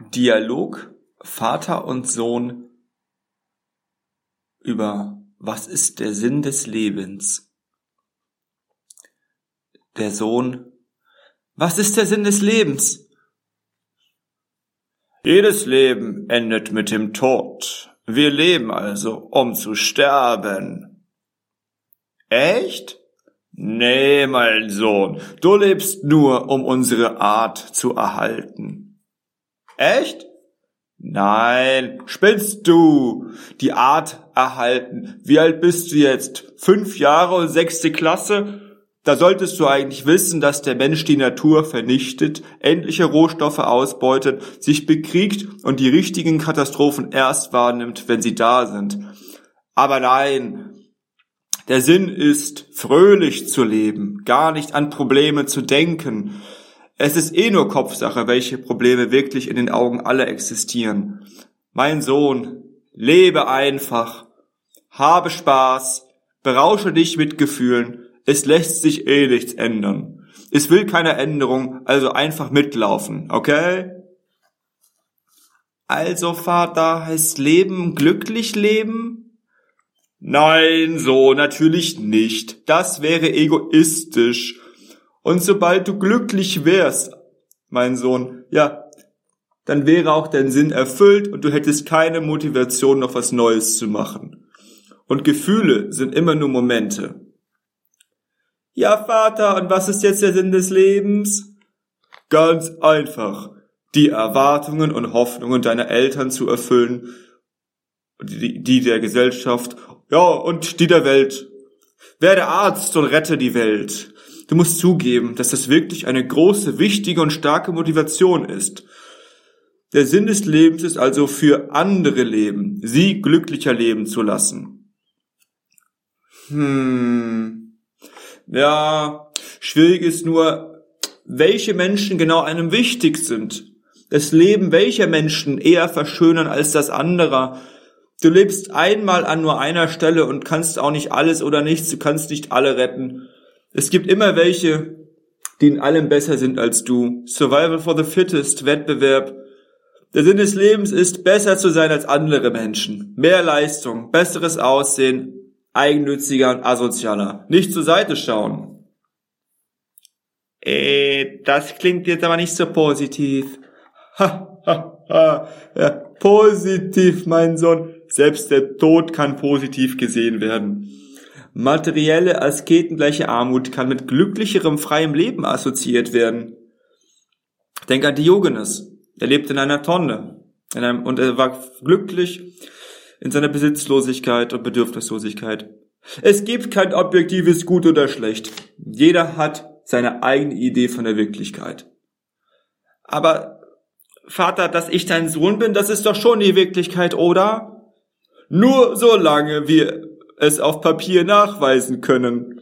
Dialog Vater und Sohn über was ist der Sinn des Lebens? Der Sohn, was ist der Sinn des Lebens? Jedes Leben endet mit dem Tod. Wir leben also, um zu sterben. Echt? Nee, mein Sohn, du lebst nur, um unsere Art zu erhalten. Echt? Nein, spinnst du? Die Art erhalten. Wie alt bist du jetzt? Fünf Jahre und sechste Klasse? Da solltest du eigentlich wissen, dass der Mensch die Natur vernichtet, endliche Rohstoffe ausbeutet, sich bekriegt und die richtigen Katastrophen erst wahrnimmt, wenn sie da sind. Aber nein, der Sinn ist, fröhlich zu leben, gar nicht an Probleme zu denken. Es ist eh nur Kopfsache, welche Probleme wirklich in den Augen aller existieren. Mein Sohn, lebe einfach, habe Spaß, berausche dich mit Gefühlen, es lässt sich eh nichts ändern. Es will keine Änderung, also einfach mitlaufen, okay? Also Vater heißt Leben glücklich leben? Nein, so natürlich nicht. Das wäre egoistisch. Und sobald du glücklich wärst, mein Sohn, ja, dann wäre auch dein Sinn erfüllt und du hättest keine Motivation, noch was Neues zu machen. Und Gefühle sind immer nur Momente. Ja, Vater, und was ist jetzt der Sinn des Lebens? Ganz einfach, die Erwartungen und Hoffnungen deiner Eltern zu erfüllen, die, der Gesellschaft ja, und die der Welt. Werde Arzt und rette die Welt. Du musst zugeben, dass das wirklich eine große, wichtige und starke Motivation ist. Der Sinn des Lebens ist also für andere leben, sie glücklicher leben zu lassen. Hm. Ja, schwierig ist nur, welche Menschen genau einem wichtig sind. Das Leben welcher Menschen eher verschönern als das anderer Du lebst einmal an nur einer Stelle und kannst auch nicht alles oder nichts, du kannst nicht alle retten. Es gibt immer welche, die in allem besser sind als du. Survival for the fittest, Wettbewerb. Der Sinn des Lebens ist, besser zu sein als andere Menschen. Mehr Leistung, besseres Aussehen, eigennütziger und asozialer. Nicht zur Seite schauen. Äh, das klingt jetzt aber nicht so positiv. Ha, ha, ha. Ja, positiv, mein Sohn. Selbst der Tod kann positiv gesehen werden. Materielle asketengleiche Armut kann mit glücklicherem freiem Leben assoziiert werden. Denk an Diogenes. Er lebte in einer Tonne in einem, und er war glücklich in seiner Besitzlosigkeit und Bedürfnislosigkeit. Es gibt kein objektives Gut oder Schlecht. Jeder hat seine eigene Idee von der Wirklichkeit. Aber Vater, dass ich dein Sohn bin, das ist doch schon die Wirklichkeit, oder? Nur solange wir es auf Papier nachweisen können.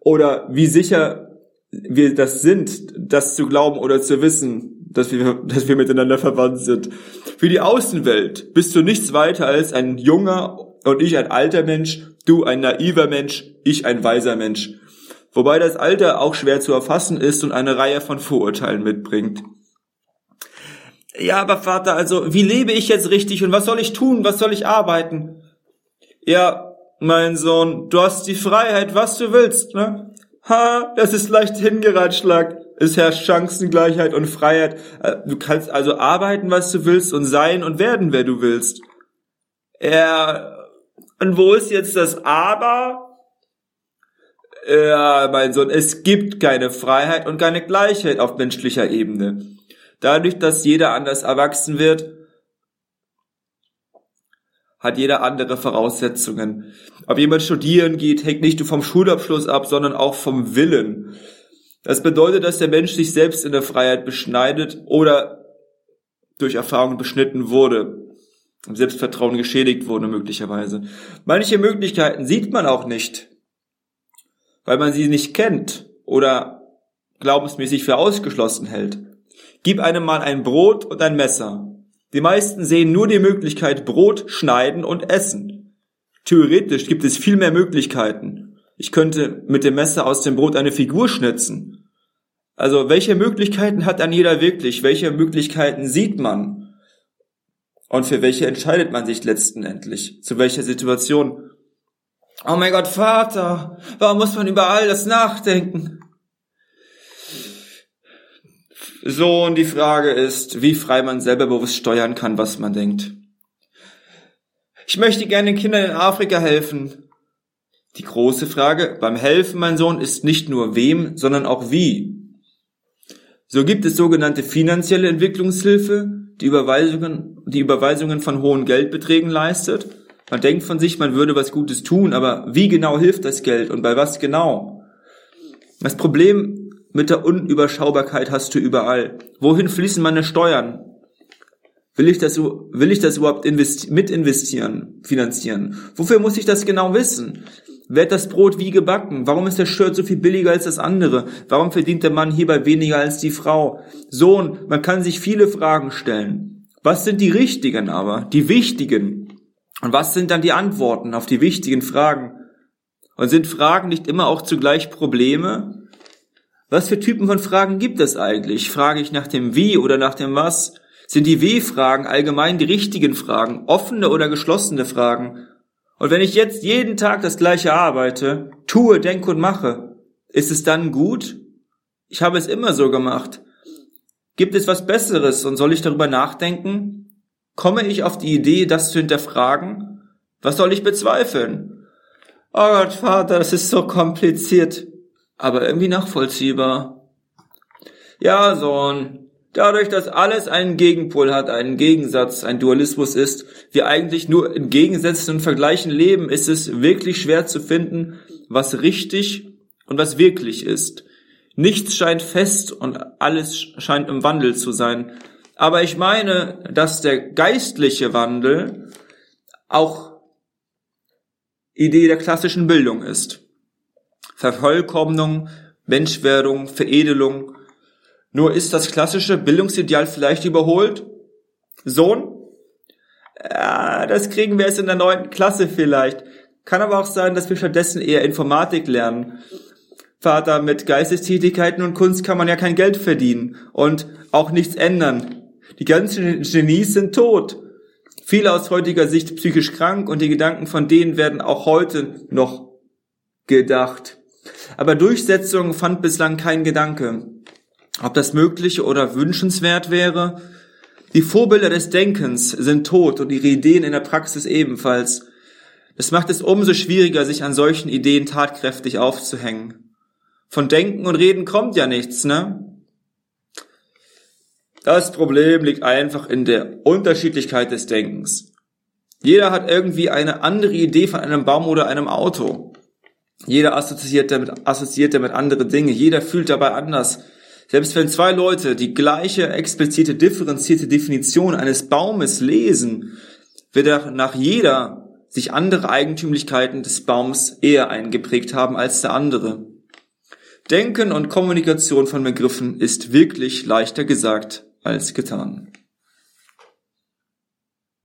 Oder wie sicher wir das sind, das zu glauben oder zu wissen, dass wir, dass wir miteinander verwandt sind. Für die Außenwelt bist du nichts weiter als ein junger und ich ein alter Mensch, du ein naiver Mensch, ich ein weiser Mensch. Wobei das Alter auch schwer zu erfassen ist und eine Reihe von Vorurteilen mitbringt. Ja, aber Vater, also wie lebe ich jetzt richtig und was soll ich tun? Was soll ich arbeiten? Ja, mein Sohn, du hast die Freiheit, was du willst, ne? Ha, das ist leicht hingeratschlagt. Es herrscht Chancengleichheit und Freiheit. Äh, du kannst also arbeiten, was du willst und sein und werden, wer du willst. Ja, und wo ist jetzt das Aber? Ja, mein Sohn, es gibt keine Freiheit und keine Gleichheit auf menschlicher Ebene. Dadurch, dass jeder anders erwachsen wird, hat jeder andere Voraussetzungen. Ob jemand studieren geht, hängt nicht nur vom Schulabschluss ab, sondern auch vom Willen. Das bedeutet, dass der Mensch sich selbst in der Freiheit beschneidet oder durch Erfahrungen beschnitten wurde, im Selbstvertrauen geschädigt wurde möglicherweise. Manche Möglichkeiten sieht man auch nicht, weil man sie nicht kennt oder glaubensmäßig für ausgeschlossen hält. Gib einem Mann ein Brot und ein Messer. Die meisten sehen nur die Möglichkeit Brot schneiden und essen. Theoretisch gibt es viel mehr Möglichkeiten. Ich könnte mit dem Messer aus dem Brot eine Figur schnitzen. Also welche Möglichkeiten hat dann jeder wirklich? Welche Möglichkeiten sieht man? Und für welche entscheidet man sich letzten Endlich? Zu welcher Situation? Oh mein Gott, Vater, warum muss man über all das nachdenken? So, und die Frage ist, wie frei man selber bewusst steuern kann, was man denkt. Ich möchte gerne den Kindern in Afrika helfen. Die große Frage beim Helfen, mein Sohn, ist nicht nur wem, sondern auch wie. So gibt es sogenannte finanzielle Entwicklungshilfe, die Überweisungen, die Überweisungen von hohen Geldbeträgen leistet. Man denkt von sich, man würde was Gutes tun, aber wie genau hilft das Geld und bei was genau? Das Problem mit der Unüberschaubarkeit hast du überall. Wohin fließen meine Steuern? Will ich das, will ich das überhaupt investi mit investieren, finanzieren? Wofür muss ich das genau wissen? Wird das Brot wie gebacken? Warum ist der Shirt so viel billiger als das andere? Warum verdient der Mann hierbei weniger als die Frau? Sohn, man kann sich viele Fragen stellen. Was sind die richtigen aber? Die wichtigen? Und was sind dann die Antworten auf die wichtigen Fragen? Und sind Fragen nicht immer auch zugleich Probleme? Was für Typen von Fragen gibt es eigentlich? Frage ich nach dem Wie oder nach dem Was? Sind die W-Fragen allgemein die richtigen Fragen, offene oder geschlossene Fragen? Und wenn ich jetzt jeden Tag das gleiche arbeite, tue, denke und mache, ist es dann gut? Ich habe es immer so gemacht. Gibt es was Besseres und soll ich darüber nachdenken? Komme ich auf die Idee, das zu hinterfragen? Was soll ich bezweifeln? Oh Gott, Vater, das ist so kompliziert, aber irgendwie nachvollziehbar. Ja, Sohn, Dadurch, dass alles einen Gegenpol hat, einen Gegensatz, ein Dualismus ist, wir eigentlich nur in Gegensätzen und Vergleichen leben, ist es wirklich schwer zu finden, was richtig und was wirklich ist. Nichts scheint fest und alles scheint im Wandel zu sein. Aber ich meine, dass der geistliche Wandel auch Idee der klassischen Bildung ist. Vervollkommnung, Menschwerdung, Veredelung, nur ist das klassische Bildungsideal vielleicht überholt? Sohn? Ja, das kriegen wir erst in der neunten Klasse vielleicht. Kann aber auch sein, dass wir stattdessen eher Informatik lernen. Vater, mit Geistestätigkeiten und Kunst kann man ja kein Geld verdienen und auch nichts ändern. Die ganzen Genies sind tot. Viele aus heutiger Sicht psychisch krank und die Gedanken von denen werden auch heute noch gedacht. Aber Durchsetzung fand bislang kein Gedanke ob das möglich oder wünschenswert wäre. Die Vorbilder des Denkens sind tot und ihre Ideen in der Praxis ebenfalls. Das macht es umso schwieriger, sich an solchen Ideen tatkräftig aufzuhängen. Von Denken und Reden kommt ja nichts, ne? Das Problem liegt einfach in der Unterschiedlichkeit des Denkens. Jeder hat irgendwie eine andere Idee von einem Baum oder einem Auto. Jeder assoziiert damit, assoziiert damit andere Dinge. Jeder fühlt dabei anders. Selbst wenn zwei Leute die gleiche explizite differenzierte Definition eines Baumes lesen, wird nach jeder sich andere Eigentümlichkeiten des Baums eher eingeprägt haben als der andere. Denken und Kommunikation von Begriffen ist wirklich leichter gesagt als getan.